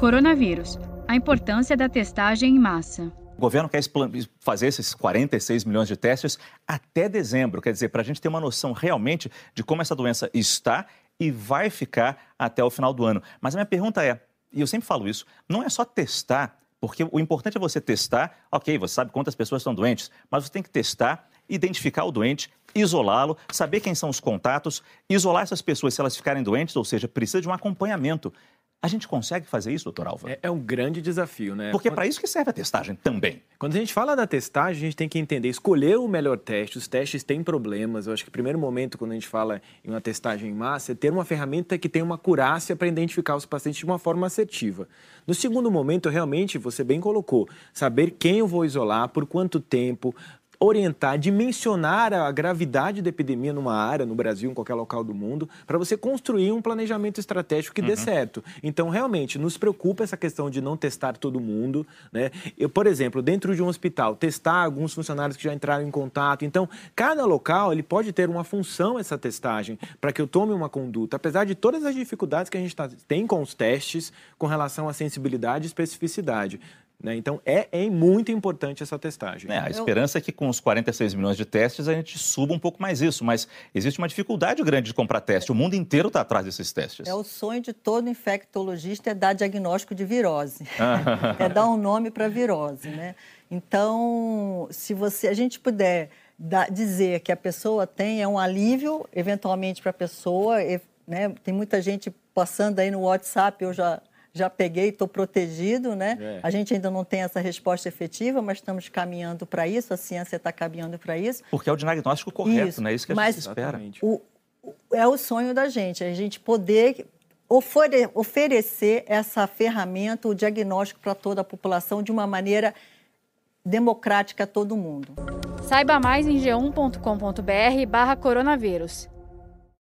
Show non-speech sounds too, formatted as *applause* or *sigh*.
Coronavírus. A importância da testagem em massa. O governo quer fazer esses 46 milhões de testes até dezembro, quer dizer, para a gente ter uma noção realmente de como essa doença está e vai ficar até o final do ano. Mas a minha pergunta é, e eu sempre falo isso, não é só testar, porque o importante é você testar, ok, você sabe quantas pessoas estão doentes, mas você tem que testar, identificar o doente, isolá-lo, saber quem são os contatos, isolar essas pessoas se elas ficarem doentes, ou seja, precisa de um acompanhamento. A gente consegue fazer isso, doutor Alva? É, é um grande desafio, né? Porque é para isso que serve a testagem também. Quando a gente fala da testagem, a gente tem que entender, escolher o melhor teste. Os testes têm problemas. Eu acho que o primeiro momento, quando a gente fala em uma testagem em massa, é ter uma ferramenta que tem uma curácia para identificar os pacientes de uma forma assertiva. No segundo momento, realmente, você bem colocou, saber quem eu vou isolar, por quanto tempo, orientar, dimensionar a gravidade da epidemia numa área, no Brasil, em qualquer local do mundo, para você construir um planejamento estratégico que uhum. dê certo. Então, realmente, nos preocupa essa questão de não testar todo mundo. Né? Eu, por exemplo, dentro de um hospital, testar alguns funcionários que já entraram em contato. Então, cada local ele pode ter uma função essa testagem para que eu tome uma conduta, apesar de todas as dificuldades que a gente tá, tem com os testes com relação à sensibilidade e especificidade. Né? Então, é, é, muito importante essa testagem. É, a esperança é que com os 46 milhões de testes a gente suba um pouco mais isso, mas existe uma dificuldade grande de comprar teste. O mundo inteiro está atrás desses testes. É o sonho de todo infectologista é dar diagnóstico de virose. *laughs* é dar um nome para virose. Né? Então, se você, a gente puder dizer que a pessoa tem, é um alívio, eventualmente, para a pessoa. Né? Tem muita gente passando aí no WhatsApp, eu já já peguei, estou protegido, né? É. A gente ainda não tem essa resposta efetiva, mas estamos caminhando para isso, a ciência está caminhando para isso. Porque é o diagnóstico correto, isso. né? É isso que a mas gente espera. O, é o sonho da gente, a gente poder oferecer essa ferramenta, o diagnóstico para toda a população de uma maneira democrática a todo mundo. Saiba mais em g1.com.br barra coronavírus.